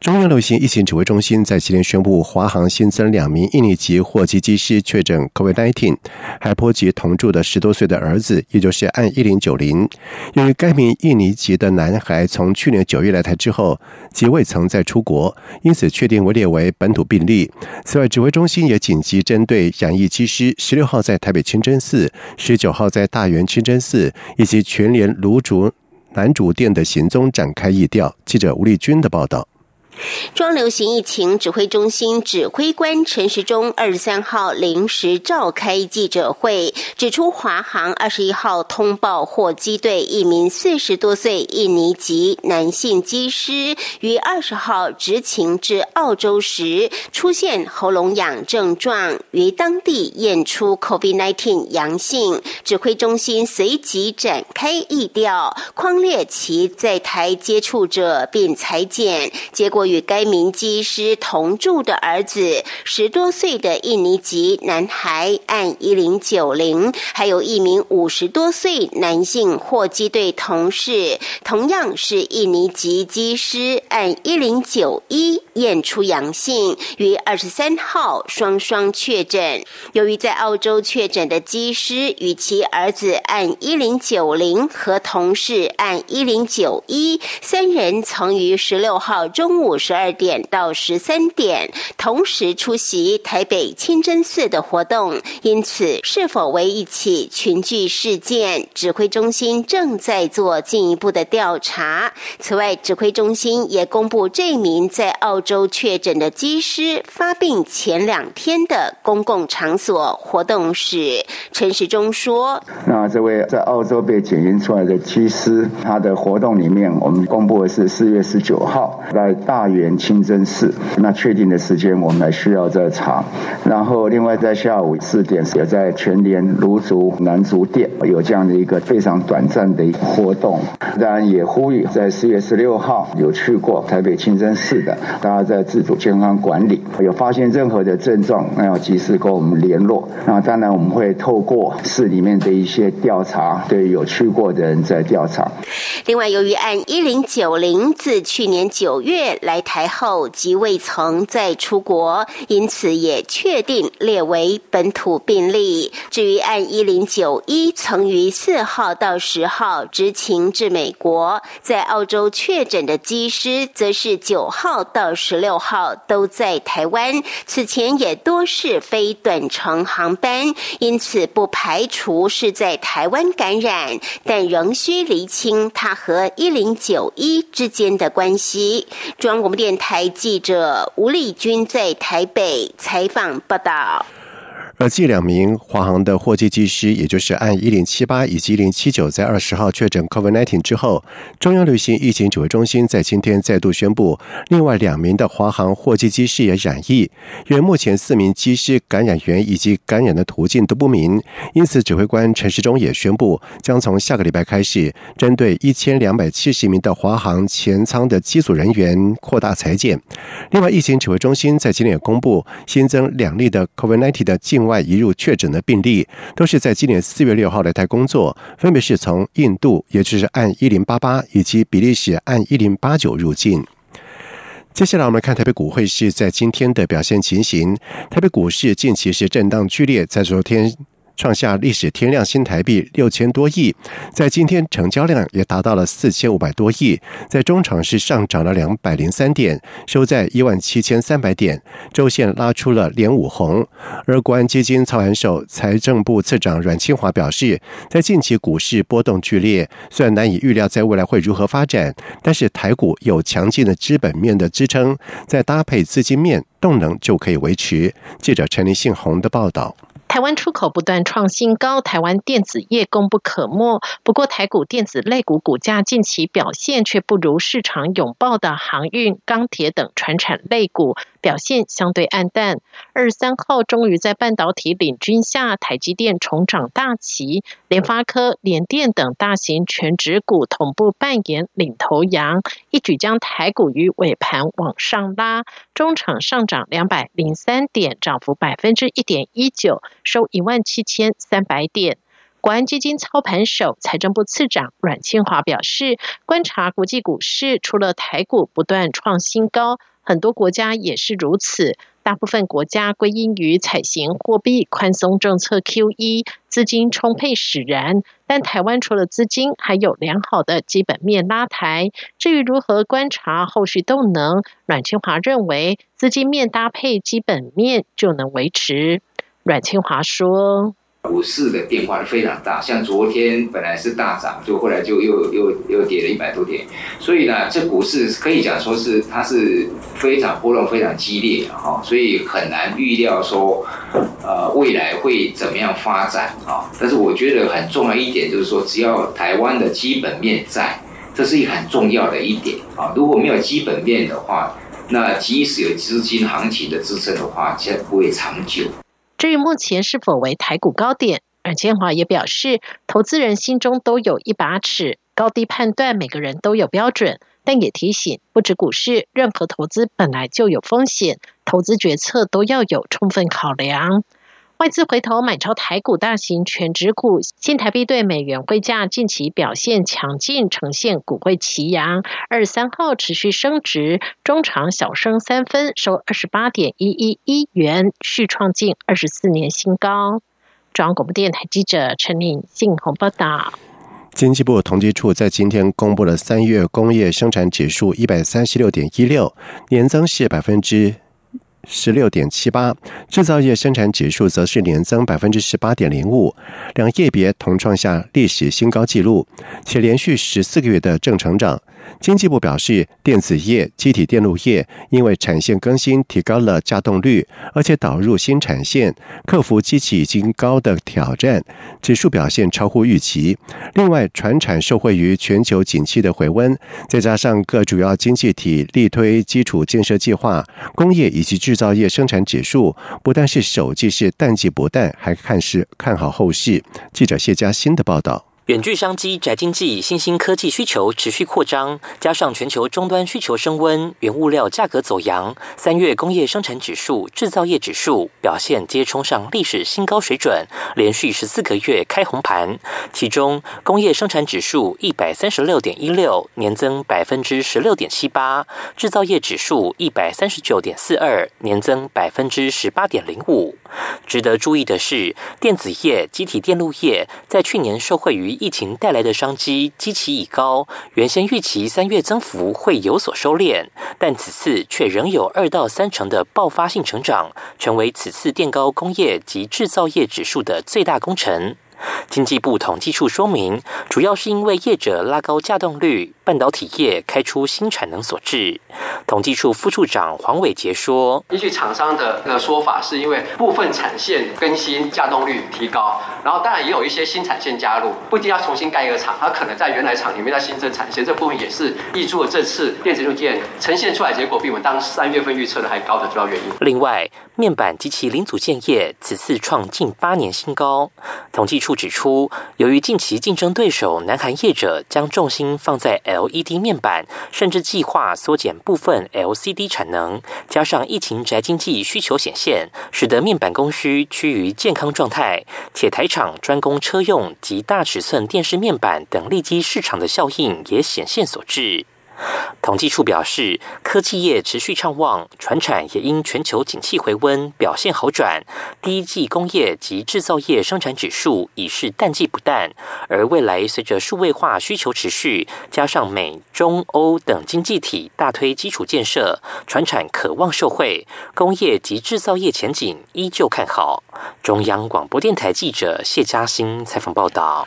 中央流行疫情指挥中心在今天宣布，华航新增两名印尼籍货机机师确诊 COVID-19，还波及同住的十多岁的儿子，也就是按一零九零。由于该名印尼籍的男孩从去年九月来台之后，即未曾再出国，因此确定为列为本土病例。此外，指挥中心也紧急针对染疫机师十六号在台北清真寺、十九号在大园清真寺以及全联卤煮南主店的行踪展开疫调。记者吴丽君的报道。中流行疫情指挥中心指挥官陈时中二十三号临时召开记者会，指出华航二十一号通报货机队一名四十多岁印尼籍男性机师于二十号执勤至澳洲时出现喉咙痒症状，于当地验出 COVID-19 阳性。指挥中心随即展开疫调，框列其在台接触者并裁剪，结果。与该名机师同住的儿子，十多岁的印尼籍男孩按一零九零，还有一名五十多岁男性货机队同事，同样是印尼籍机师按一零九一验出阳性，于二十三号双双确诊。由于在澳洲确诊的机师与其儿子按一零九零和同事按一零九一三人，曾于十六号中午。十二点到十三点，同时出席台北清真寺的活动，因此是否为一起群聚事件，指挥中心正在做进一步的调查。此外，指挥中心也公布这名在澳洲确诊的机师发病前两天的公共场所活动史。陈时中说：“那这位在澳洲被检验出来的机师，他的活动里面，我们公布的是四月十九号在大。”元清真寺，那确定的时间我们还需要再查。然后，另外在下午四点也在全联卢竹南竹店有这样的一个非常短暂的活动。当然，也呼吁在四月十六号有去过台北清真寺的，大家在自主健康管理，有发现任何的症状，那要及时跟我们联络。那当然，我们会透过市里面的一些调查，对有去过的人在调查。另外，由于按一零九零自去年九月来。台后即未曾再出国，因此也确定列为本土病例。至于按一零九一曾于四号到十号执勤至美国，在澳洲确诊的机师，则是九号到十六号都在台湾。此前也多是非短程航班，因此不排除是在台湾感染，但仍需厘清他和一零九一之间的关系。我们电台记者吴丽君在台北采访报道。而继两名华航的货机机师，也就是按一零七八以及一零七九在二十号确诊 COVID-19 之后，中央流行疫情指挥中心在今天再度宣布，另外两名的华航货机机师也染疫。因为目前四名机师感染源以及感染的途径都不明，因此指挥官陈时中也宣布，将从下个礼拜开始，针对一千两百七十名的华航前舱的机组人员扩大裁减。另外，疫情指挥中心在今天也公布新增两例的 COVID-19 的境外移入确诊的病例，都是在今年四月六号来台工作，分别是从印度，也就是按一零八八，以及比利时按一零八九入境。接下来我们看台北股汇市在今天的表现情形。台北股市近期是震荡剧烈，在昨天。创下历史天量新台币六千多亿，在今天成交量也达到了四千五百多亿，在中场是上涨了两百零三点，收在一万七千三百点，周线拉出了连五红。而国安基金操盘手、财政部次长阮清华表示，在近期股市波动剧烈，虽然难以预料在未来会如何发展，但是台股有强劲的资本面的支撑，再搭配资金面动能就可以维持。记者陈立信宏的报道。台湾出口不断创新高，台湾电子业功不可没。不过，台股电子类股股价近期表现却不如市场拥抱的航运、钢铁等传产类股表现相对暗淡。二十三号终于在半导体领军下，台积电重掌大旗，联发科、联电等大型全指股同步扮演领头羊，一举将台股于尾盘往上拉，中场上涨两百零三点，涨幅百分之一点一九。收一万七千三百点。国安基金操盘手、财政部次长阮庆华表示，观察国际股市，除了台股不断创新高，很多国家也是如此。大部分国家归因于采行货币宽松政策 QE，资金充沛使然。但台湾除了资金，还有良好的基本面拉抬。至于如何观察后续动能，阮清华认为，资金面搭配基本面就能维持。阮清华说：“股市的变化是非常大，像昨天本来是大涨，就后来就又又又跌了一百多点，所以呢，这股市可以讲说是它是非常波动非常激烈哈，所以很难预料说呃未来会怎么样发展啊。但是我觉得很重要一点就是说，只要台湾的基本面在，这是一很重要的一点啊。如果没有基本面的话，那即使有资金行情的支撑的话，其实不会长久。”至于目前是否为台股高点，阮建华也表示，投资人心中都有一把尺，高低判断每个人都有标准，但也提醒，不止股市，任何投资本来就有风险，投资决策都要有充分考量。外资回头买超台股大型全指股，新台币对美元汇价近期表现强劲，呈现股汇齐扬。二十三号持续升值，中长小升三分，收二十八点一一一元，续创近二十四年新高。中央广播电台记者陈敏信鸿报道。经济部统计处在今天公布了三月工业生产指数一百三十六点一六，年增是百分之。十六点七八，制造业生产指数则是年增百分之十八点零五，两业别同创下历史新高纪录，且连续十四个月的正成长。经济部表示，电子业、机体电路业因为产线更新提高了稼动率，而且导入新产线，克服机器已经高的挑战，指数表现超乎预期。另外，船产受惠于全球景气的回温，再加上各主要经济体力推基础建设计划，工业以及制造业生产指数不但是首季是淡季不淡，还看是看好后市。记者谢佳欣的报道。远距商机、宅经济、新兴科技需求持续扩张，加上全球终端需求升温，原物料价格走扬，三月工业生产指数、制造业指数表现皆冲上历史新高水准，连续十四个月开红盘。其中，工业生产指数一百三十六点一六，年增百分之十六点七八；制造业指数一百三十九点四二，年增百分之十八点零五。值得注意的是，电子业、机体电路业在去年受惠于疫情带来的商机，基期已高，原先预期三月增幅会有所收敛，但此次却仍有二到三成的爆发性成长，成为此次垫高工业及制造业指数的最大功臣。经济部统计处说明，主要是因为业者拉高稼动率。半导体业开出新产能所致。统计处副处长黄伟杰说：“依据厂商的那个说法，是因为部分产线更新，稼动率提高，然后当然也有一些新产线加入，不一定要重新盖一个厂，它可能在原来厂里面再新增产线，这部分也是挹注了这次电子六件呈现出来结果比我们当三月份预测的还高的主要原因。另外，面板及其零组件业此次创近八年新高。统计处不指出，由于近期竞争对手南韩业者将重心放在 LED 面板甚至计划缩减部分 LCD 产能，加上疫情宅经济需求显现，使得面板供需趋于健康状态，且台厂专攻车用及大尺寸电视面板等利基市场的效应也显现所致。统计处表示，科技业持续畅旺，船产也因全球景气回温表现好转。第一季工业及制造业生产指数已是淡季不淡，而未来随着数位化需求持续，加上美中欧等经济体大推基础建设，船产渴望受惠，工业及制造业前景依旧看好。中央广播电台记者谢嘉欣采访报道。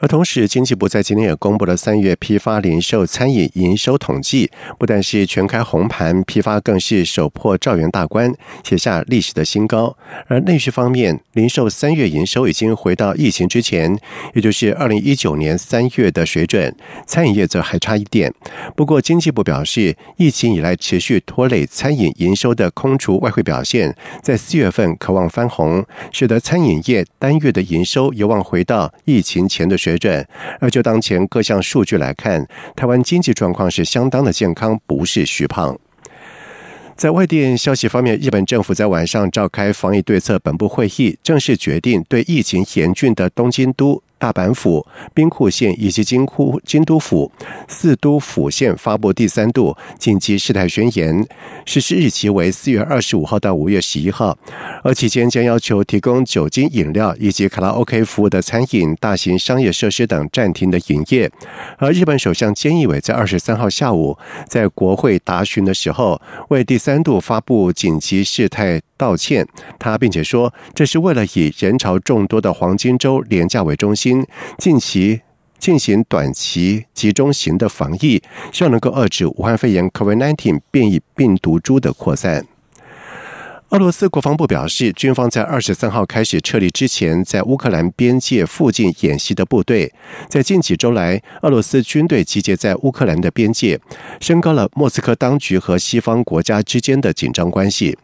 而同时，经济部在今天也公布了三月批发零售餐饮营收统计，不但是全开红盘，批发更是首破兆元大关，写下历史的新高。而内需方面，零售三月营收已经回到疫情之前，也就是二零一九年三月的水准。餐饮业则还差一点。不过，经济部表示，疫情以来持续拖累餐饮营收的空厨外汇表现，在四月份渴望翻红，使得餐饮业单月的营收有望回到疫情前的水。水准，而就当前各项数据来看，台湾经济状况是相当的健康，不是虚胖。在外电消息方面，日本政府在晚上召开防疫对策本部会议，正式决定对疫情严峻的东京都。大阪府、兵库县以及京都京都府四都府县发布第三度紧急事态宣言，实施日期为四月二十五号到五月十一号，而期间将要求提供酒精饮料以及卡拉 OK 服务的餐饮、大型商业设施等暂停的营业。而日本首相菅义伟在二十三号下午在国会答询的时候，为第三度发布紧急事态。道歉，他并且说，这是为了以人潮众多的黄金周廉价为中心，近期进行短期集中型的防疫，希望能够遏制武汉肺炎 （COVID-19） 变异病毒株的扩散。俄罗斯国防部表示，军方在二十三号开始撤离之前，在乌克兰边界附近演习的部队，在近几周来，俄罗斯军队集结在乌克兰的边界，升高了莫斯科当局和西方国家之间的紧张关系。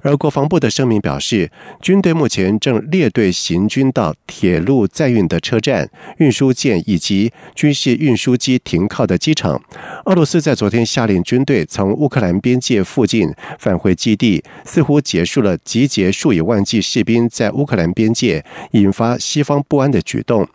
而国防部的声明表示，军队目前正列队行军到铁路载运的车站、运输舰以及军事运输机停靠的机场。俄罗斯在昨天下令军队从乌克兰边界附近 返回基地，似乎。结束了集结数以万计士兵在乌克兰边界，引发西方不安的举动。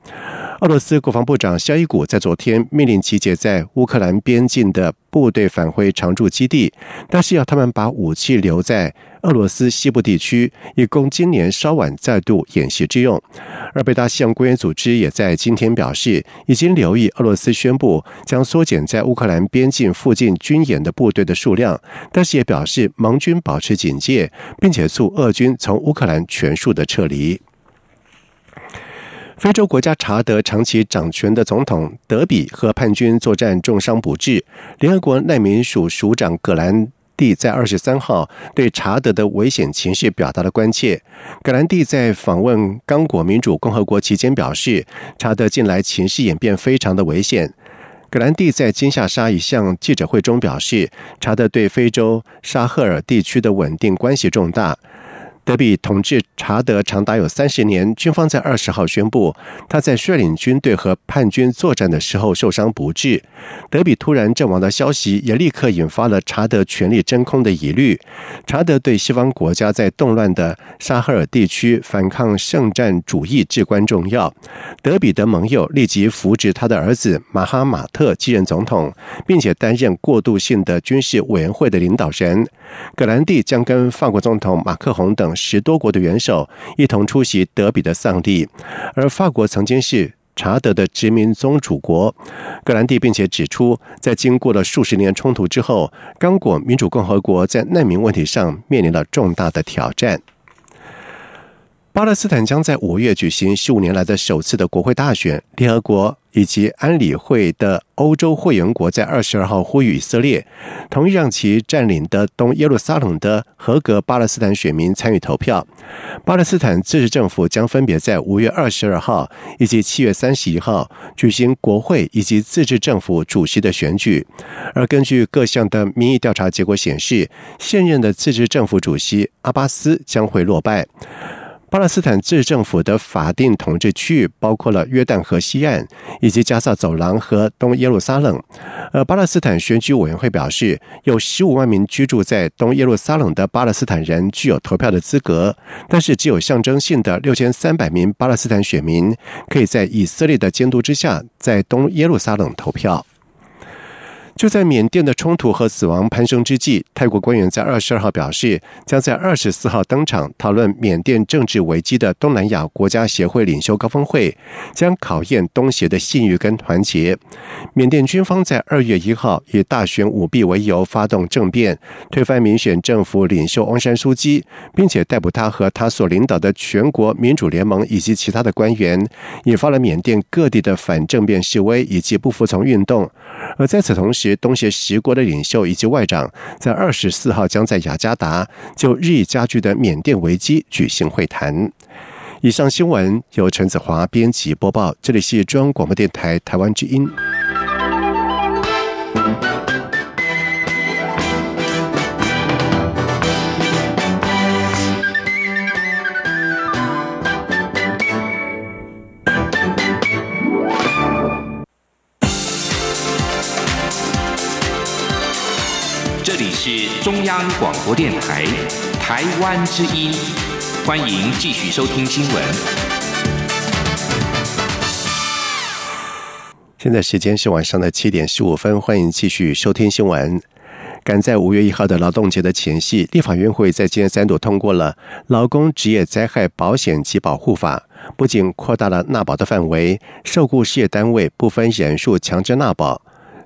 俄罗斯国防部长肖伊古在昨天命令集结在乌克兰边境的部队返回常驻基地，但是要他们把武器留在俄罗斯西部地区，以供今年稍晚再度演习之用。而北大西洋公约组织也在今天表示，已经留意俄罗斯宣布将缩减在乌克兰边境附近军演的部队的数量，但是也表示盟军保持警戒，并且促俄军从乌克兰全数的撤离。非洲国家查德长期掌权的总统德比和叛军作战重伤不治。联合国难民署署长葛兰蒂在二十三号对查德的危险情势表达了关切。葛兰蒂在访问刚果民主共和国期间表示，查德近来情势演变非常的危险。葛兰蒂在金夏沙一项记者会中表示，查德对非洲沙赫尔地区的稳定关系重大。德比统治查德长达有三十年，军方在二十号宣布，他在率领军队和叛军作战的时候受伤不治。德比突然阵亡的消息也立刻引发了查德权力真空的疑虑。查德对西方国家在动乱的沙赫尔地区反抗圣战主义至关重要。德比的盟友立即扶植他的儿子马哈马特继任总统，并且担任过渡性的军事委员会的领导人。格兰蒂将跟法国总统马克宏等十多国的元首一同出席德比的丧礼，而法国曾经是查德的殖民宗主国。格兰蒂并且指出，在经过了数十年冲突之后，刚果民主共和国在难民问题上面临了重大的挑战。巴勒斯坦将在五月举行十五年来的首次的国会大选。联合国以及安理会的欧洲会员国在二十二号呼吁以色列同意让其占领的东耶路撒冷的合格巴勒斯坦选民参与投票。巴勒斯坦自治政府将分别在五月二十二号以及七月三十一号举行国会以及自治政府主席的选举。而根据各项的民意调查结果显示，现任的自治政府主席阿巴斯将会落败。巴勒斯坦自治政府的法定统治区域包括了约旦河西岸以及加萨走廊和东耶路撒冷。而巴勒斯坦选举委员会表示，有十五万名居住在东耶路撒冷的巴勒斯坦人具有投票的资格，但是只有象征性的六千三百名巴勒斯坦选民可以在以色列的监督之下在东耶路撒冷投票。就在缅甸的冲突和死亡攀升之际，泰国官员在二十二号表示，将在二十四号登场讨论缅甸政治危机的东南亚国家协会领袖高峰会，将考验东协的信誉跟团结。缅甸军方在二月一号以大选舞弊为由发动政变，推翻民选政府领袖翁山书记，并且逮捕他和他所领导的全国民主联盟以及其他的官员，引发了缅甸各地的反政变示威以及不服从运动。而在此同时，东协十国的领袖以及外长在二十四号将在雅加达就日益加剧的缅甸危机举行会谈。以上新闻由陈子华编辑播报，这里是中央广播电台台湾之音。是中央广播电台台湾之音，欢迎继续收听新闻。现在时间是晚上的七点十五分，欢迎继续收听新闻。赶在五月一号的劳动节的前夕，立法院会在今天三度通过了《劳工职业灾害保险及保护法》，不仅扩大了纳保的范围，受雇事业单位不分人数强制纳保。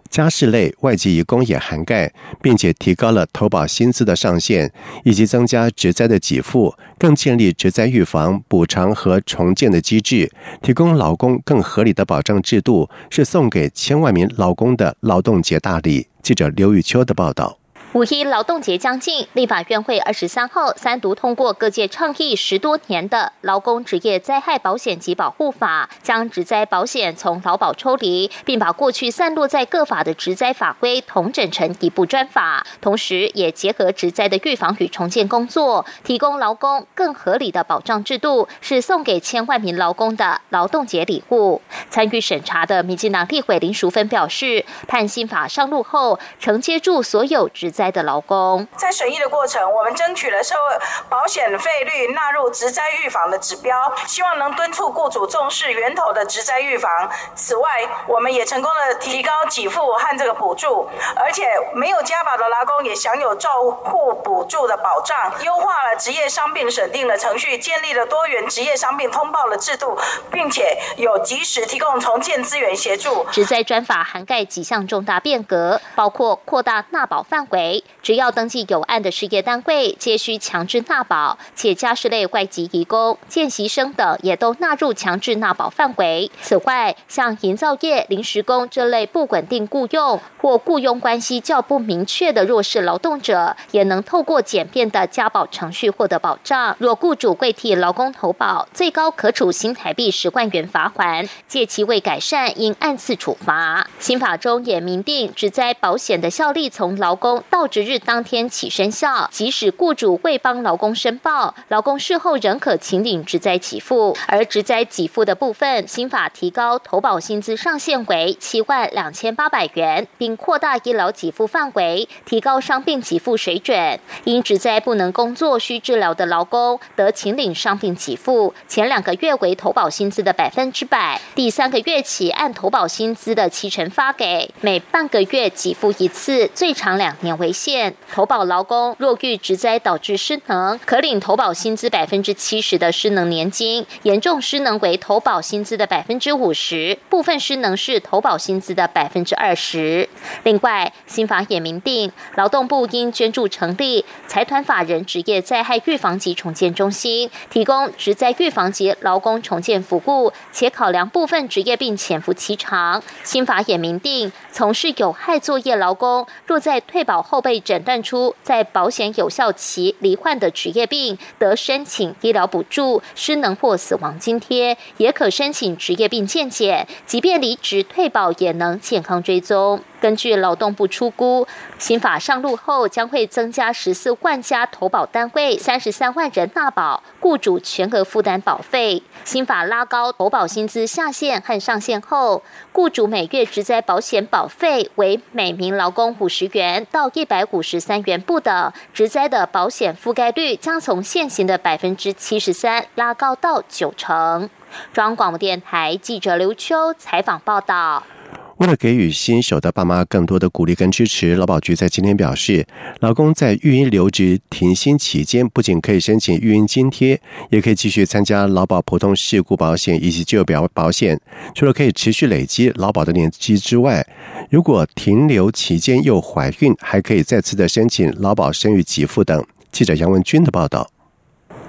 家事类外籍移工也涵盖，并且提高了投保薪资的上限，以及增加职灾的给付，更建立职灾预防、补偿和重建的机制，提供劳工更合理的保障制度，是送给千万名劳工的劳动节大礼。记者刘玉秋的报道。五一劳动节将近，立法院会二十三号三读通过各界倡议十多年的劳工职业灾害保险及保护法，将职灾保险从劳保抽离，并把过去散落在各法的职灾法规统整成一部专法，同时也结合职灾的预防与重建工作，提供劳工更合理的保障制度，是送给千万名劳工的劳动节礼物。参与审查的民进党立委林淑芬表示，判新法上路后，承接住所有职。灾的劳工，在审议的过程，我们争取了社会保险费率纳入职灾预防的指标，希望能敦促雇主重视源头的职灾预防。此外，我们也成功的提高给付和这个补助，而且没有加保的劳工也享有照护补助的保障。优化了职业伤病审定的程序，建立了多元职业伤病通报的制度，并且有及时提供重建资源协助。职灾专法涵盖几项重大变革，包括扩大纳保范围。只要登记有案的事业单位，皆需强制纳保，且家事类外籍移工、见习生等也都纳入强制纳保范围。此外，像营造业临时工这类不稳定雇佣或雇佣关系较不明确的弱势劳动者，也能透过简便的加保程序获得保障。若雇主未替劳工投保，最高可处新台币十万元罚款；借其未改善，应按次处罚。新法中也明定，只在保险的效力从劳工到到职日当天起生效，即使雇主未帮劳工申报，劳工事后仍可请领职灾给付。而职灾给付的部分，新法提高投保薪资上限为七万两千八百元，并扩大医疗给付范围，提高伤病给付水准。因职灾不能工作需治疗的劳工，得请领伤病给付，前两个月为投保薪资的百分之百，第三个月起按投保薪资的七成发给，每半个月给付一次，最长两年为。限投保劳工若遇职灾导致失能，可领投保薪资百分之七十的失能年金；严重失能为投保薪资的百分之五十，部分失能是投保薪资的百分之二十。另外，新法也明定，劳动部应捐助成立财团法人职业灾害预防及重建中心，提供职灾预防及劳工重建服务，且考量部分职业病潜伏期长。新法也明定，从事有害作业劳工若在退保后，被诊断出在保险有效期罹患的职业病，得申请医疗补助、失能或死亡津贴，也可申请职业病健检。即便离职退保，也能健康追踪。根据劳动部出估，新法上路后将会增加十四万家投保单位，三十三万人纳保，雇主全额负担保费。新法拉高投保薪资下限和上限后，雇主每月职灾保险保费为每名劳工五十元到一百五十三元不等，职灾的保险覆盖率将从现行的百分之七十三拉高到九成。中央广播电台记者刘秋采访报道。为了给予新手的爸妈更多的鼓励跟支持，劳保局在今天表示，老公在育婴留职停薪期间，不仅可以申请育婴津贴，也可以继续参加劳保普通事故保险以及就表保险。除了可以持续累积劳保的年积之外，如果停留期间又怀孕，还可以再次的申请劳保生育给付等。记者杨文军的报道。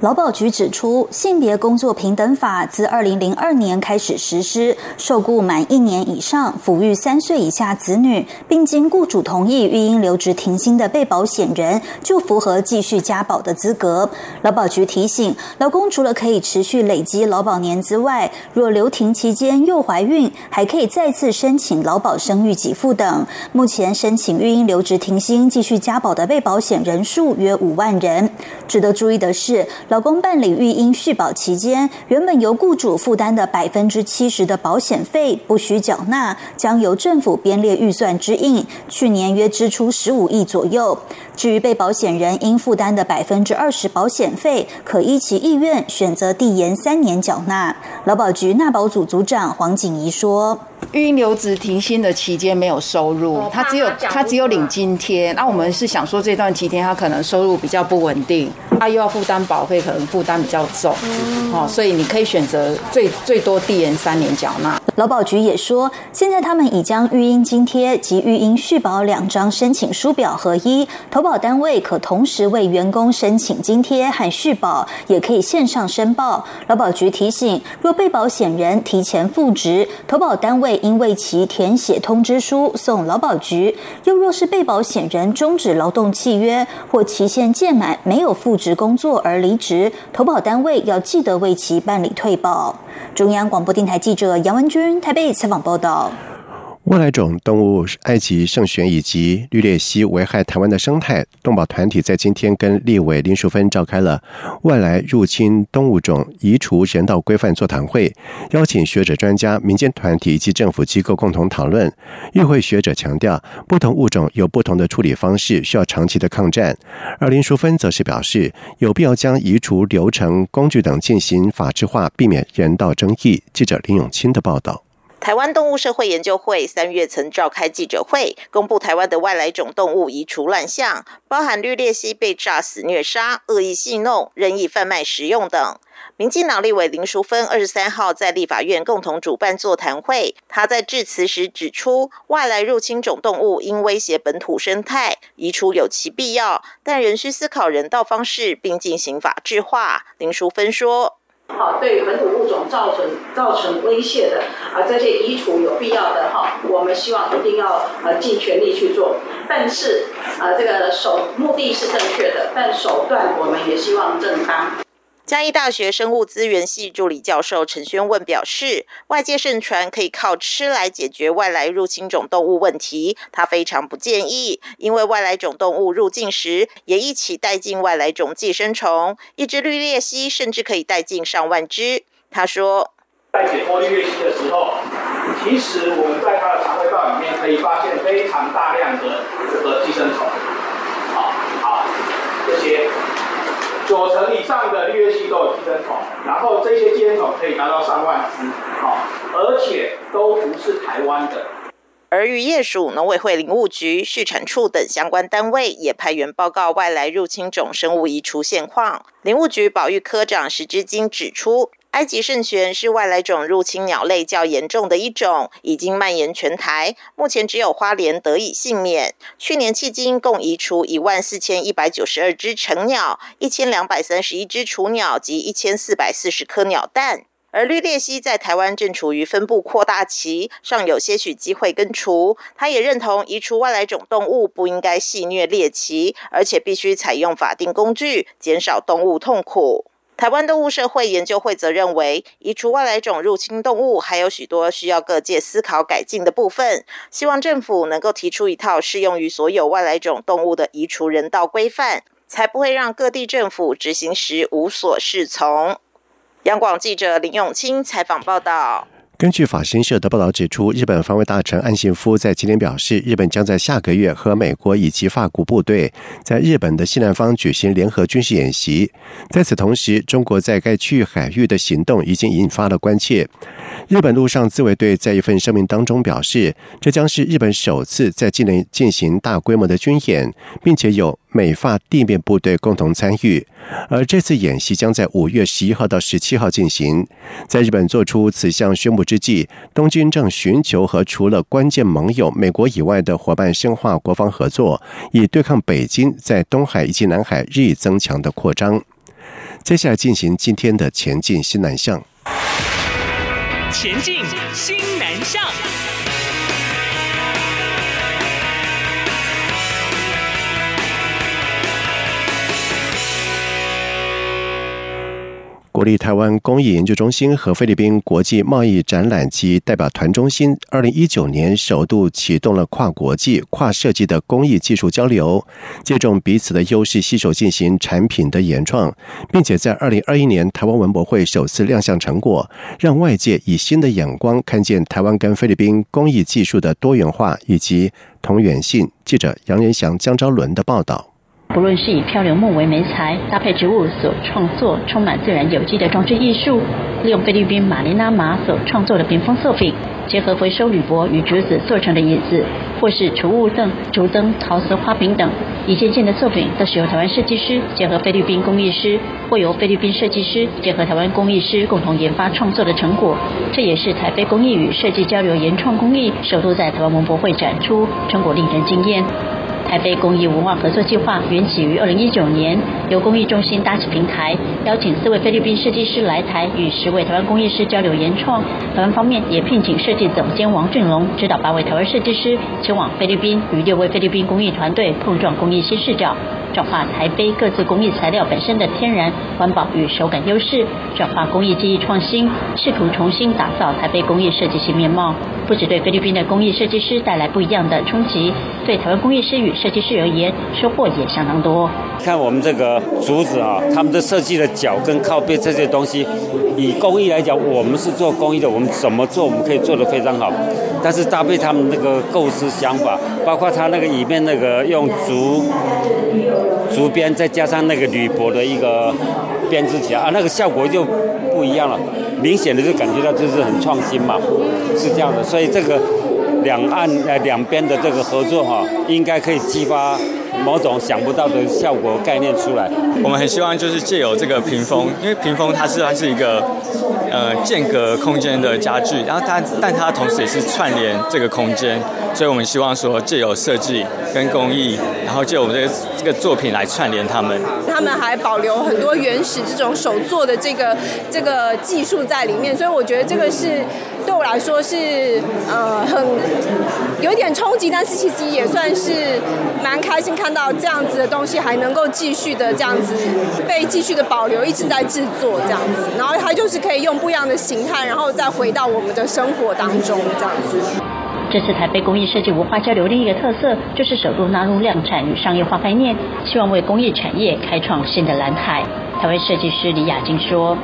劳保局指出，性别工作平等法自二零零二年开始实施，受雇满一年以上、抚育三岁以下子女，并经雇主同意育婴留职停薪的被保险人，就符合继续加保的资格。劳保局提醒，劳工除了可以持续累积劳保年资外，若留停期间又怀孕，还可以再次申请劳保生育给付等。目前申请育婴留职停薪继续加保的被保险人数约五万人。值得注意的是。老公办理育婴续保期间，原本由雇主负担的百分之七十的保险费不需缴纳，将由政府编列预算支应，去年约支出十五亿左右。至于被保险人应负担的百分之二十保险费，可依其意愿选择递延三年缴纳。劳保局纳保组组长黄景怡说。育婴留职停薪的期间没有收入，他只有他只有领津贴。那我们是想说这段期间他可能收入比较不稳定，他又要负担保费，可能负担比较重。哦，所以你可以选择最最多递延三年缴纳。劳保局也说，现在他们已将育婴津贴及育婴续保两张申请书表合一，投保单位可同时为员工申请津贴和续保，也可以线上申报。劳保局提醒，若被保险人提前复职，投保单位。因为其填写通知书送劳保局，又若是被保险人终止劳动契约或期限届满没有复职工作而离职，投保单位要记得为其办理退保。中央广播电台记者杨文君台北采访报道。外来种动物埃及圣玄以及绿鬣蜥危害台湾的生态，动保团体在今天跟立委林淑芬召开了外来入侵动物种移除人道规范座谈会，邀请学者、专家、民间团体以及政府机构共同讨论。与会学者强调，不同物种有不同的处理方式，需要长期的抗战。而林淑芬则是表示，有必要将移除流程、工具等进行法制化，避免人道争议。记者林永清的报道。台湾动物社会研究会三月曾召开记者会，公布台湾的外来种动物移除乱象，包含绿鬣蜥被炸死、虐杀、恶意戏弄、任意贩卖食用等。民进党立委林淑芬二十三号在立法院共同主办座谈会，他在致辞时指出，外来入侵种动物因威胁本土生态，移除有其必要，但仍需思考人道方式，并进行法制化。林淑芬说。好，对本土物种造成造成威胁的啊，这些移除有必要的哈，我们希望一定要呃尽全力去做。但是啊，这个手目的是正确的，但手段我们也希望正当。嘉义大学生物资源系助理教授陈宣问表示，外界盛传可以靠吃来解决外来入侵种动物问题，他非常不建议，因为外来种动物入境时也一起带进外来种寄生虫，一只绿鬣蜥甚至可以带进上万只。他说，在解剖绿鬣蜥的时候，其实我们在它的肠胃道里面可以发现非常大量的这个寄生虫，好好这些。九成以上的绿叶系都有寄生虫，然后这些寄生虫可以达到上万只，好，而且都不是台湾的。而渔业署、农委会林务局、畜产处等相关单位也派员报告外来入侵种生物移除现况。林务局保育科长石之金指出。埃及圣玄是外来种入侵鸟类较严重的一种，已经蔓延全台。目前只有花莲得以幸免。去年迄今共移除一万四千一百九十二只成鸟、一千两百三十一只雏鸟及一千四百四十颗鸟蛋。而绿鬣蜥在台湾正处于分布扩大期，尚有些许机会根除。他也认同移除外来种动物不应该戏虐猎奇，而且必须采用法定工具，减少动物痛苦。台湾动物社会研究会则认为，移除外来种入侵动物还有许多需要各界思考改进的部分，希望政府能够提出一套适用于所有外来种动物的移除人道规范，才不会让各地政府执行时无所适从。央广记者林永清采访报道。根据法新社的报道指出，日本防卫大臣岸信夫在今天表示，日本将在下个月和美国以及法国部队在日本的西南方举行联合军事演习。在此同时，中国在该区域海域的行动已经引发了关切。日本陆上自卫队在一份声明当中表示，这将是日本首次在境内进行大规模的军演，并且有。美法地面部队共同参与，而这次演习将在五月十一号到十七号进行。在日本做出此项宣布之际，东京正寻求和除了关键盟友美国以外的伙伴深化国防合作，以对抗北京在东海以及南海日益增强的扩张。接下来进行今天的前进新南向。前进新南向。国立台湾工艺研究中心和菲律宾国际贸易展览及代表团中心，二零一九年首度启动了跨国际、跨设计的工艺技术交流，借重彼此的优势，携手进行产品的研创，并且在二零二一年台湾文博会首次亮相成果，让外界以新的眼光看见台湾跟菲律宾工艺技术的多元化以及同源性。记者杨仁祥、江昭伦的报道。不论是以漂流木为媒材，搭配植物所创作充满自然有机的装置艺术，利用菲律宾马尼拉麻所创作的屏风作品，结合回收铝箔与竹子做成的椅子，或是储物凳、竹灯、陶瓷花瓶等，一件件的作品都是由台湾设计师结合菲律宾工艺师，或由菲律宾设计师结合台湾工艺师共同研发创作的成果。这也是台北工艺与设计交流研创工艺首度在台湾文博会展出，成果令人惊艳。台北公益文化合作计划缘起于二零一九年，由公益中心搭起平台，邀请四位菲律宾设计师来台，与十位台湾工艺师交流研创。台湾方面也聘请设计总监王俊龙指导八位台湾设计师前往菲律宾，与六位菲律宾公益团队碰撞公益新视角。转化台杯各自工艺材料本身的天然、环保与手感优势，转化工艺技艺创新，试图重新打造台杯工艺设计新面貌。不止对菲律宾的工艺设计师带来不一样的冲击，对台湾工艺师与设计师而言，收获也相当多。看我们这个竹子啊，他们的设计的脚跟靠背这些东西，以工艺来讲，我们是做工艺的，我们怎么做我们可以做得非常好。但是搭配他们那个构思想法，包括他那个里面那个用竹。竹编再加上那个铝箔的一个编织起来啊，那个效果就不一样了，明显的就感觉到就是很创新嘛，是这样的。所以这个两岸呃两边的这个合作哈，应该可以激发某种想不到的效果概念出来。我们很希望就是借由这个屏风，因为屏风它是它是一个呃间隔空间的家具，然后它但它同时也是串联这个空间，所以我们希望说借由设计跟工艺，然后借我们这个。这个作品来串联他们，他们还保留很多原始这种手做的这个这个技术在里面，所以我觉得这个是对我来说是呃很有点冲击，但是其实也算是蛮开心看到这样子的东西还能够继续的这样子被继续的保留，一直在制作这样子，然后它就是可以用不一样的形态，然后再回到我们的生活当中这样子。这次台北工艺设计文化交流另一个特色，就是首度纳入量产与商业化概念，希望为工艺产业开创新的蓝海。台湾设计师李雅晶说。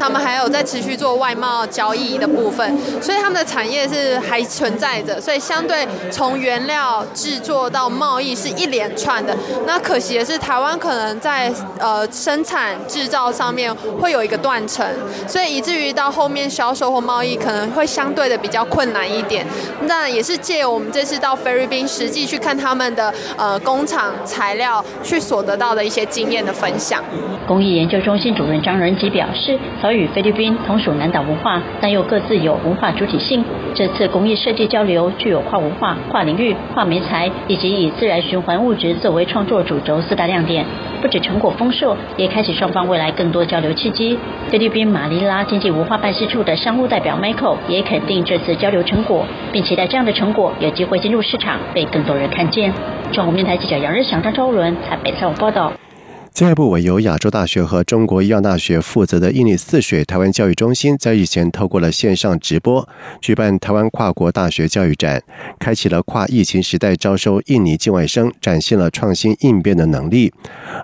他们还有在持续做外贸交易的部分，所以他们的产业是还存在着，所以相对从原料制作到贸易是一连串的。那可惜的是，台湾可能在呃生产制造上面会有一个断层，所以以至于到后面销售或贸易可能会相对的比较困难一点。那也是借我们这次到菲律宾实际去看他们的呃工厂材料，去所得到的一些经验的分享。工艺研究中心主任张仁吉表示。与菲律宾同属南岛文化，但又各自有文化主体性。这次工艺设计交流具有跨文化、跨领域、跨媒材，以及以自然循环物质作为创作主轴四大亮点。不止成果丰硕，也开启双方未来更多交流契机。菲律宾马尼拉经济文化办事处的商务代表 Michael 也肯定这次交流成果，并期待这样的成果有机会进入市场，被更多人看见。中国面台记者杨日祥、张昭伦台北采访报道。教育部委由亚洲大学和中国医药大学负责的印尼泗水台湾教育中心，在日前透过了线上直播举办台湾跨国大学教育展，开启了跨疫情时代招收印尼境外生，展现了创新应变的能力。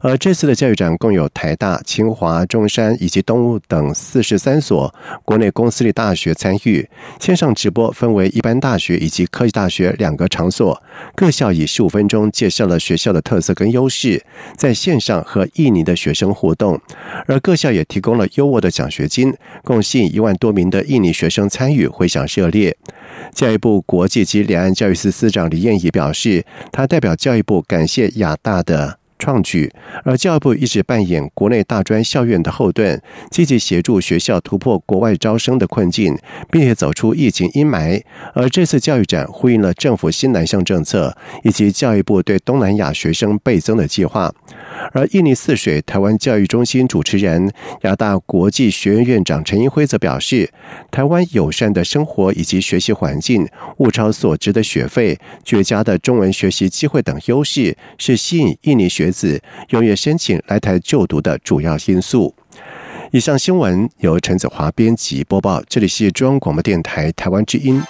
而这次的教育展共有台大、清华、中山以及东吴等四十三所国内公私立大学参与。线上直播分为一般大学以及科技大学两个场所，各校以十五分钟介绍了学校的特色跟优势，在线上。和印尼的学生互动，而各校也提供了优渥的奖学金，共吸引一万多名的印尼学生参与，回响热烈。教育部国际及两岸教育司司长李燕仪表示，他代表教育部感谢亚大的。创举，而教育部一直扮演国内大专校院的后盾，积极协助学校突破国外招生的困境，并且走出疫情阴霾。而这次教育展呼应了政府新南向政策以及教育部对东南亚学生倍增的计划。而印尼泗水台湾教育中心主持人、亚大国际学院院长陈英辉则表示，台湾友善的生活以及学习环境、物超所值的学费、绝佳的中文学习机会等优势，是吸引印尼学。学子踊跃申请来台就读的主要因素。以上新闻由陈子华编辑播报，这里是中央广播电台台湾之音。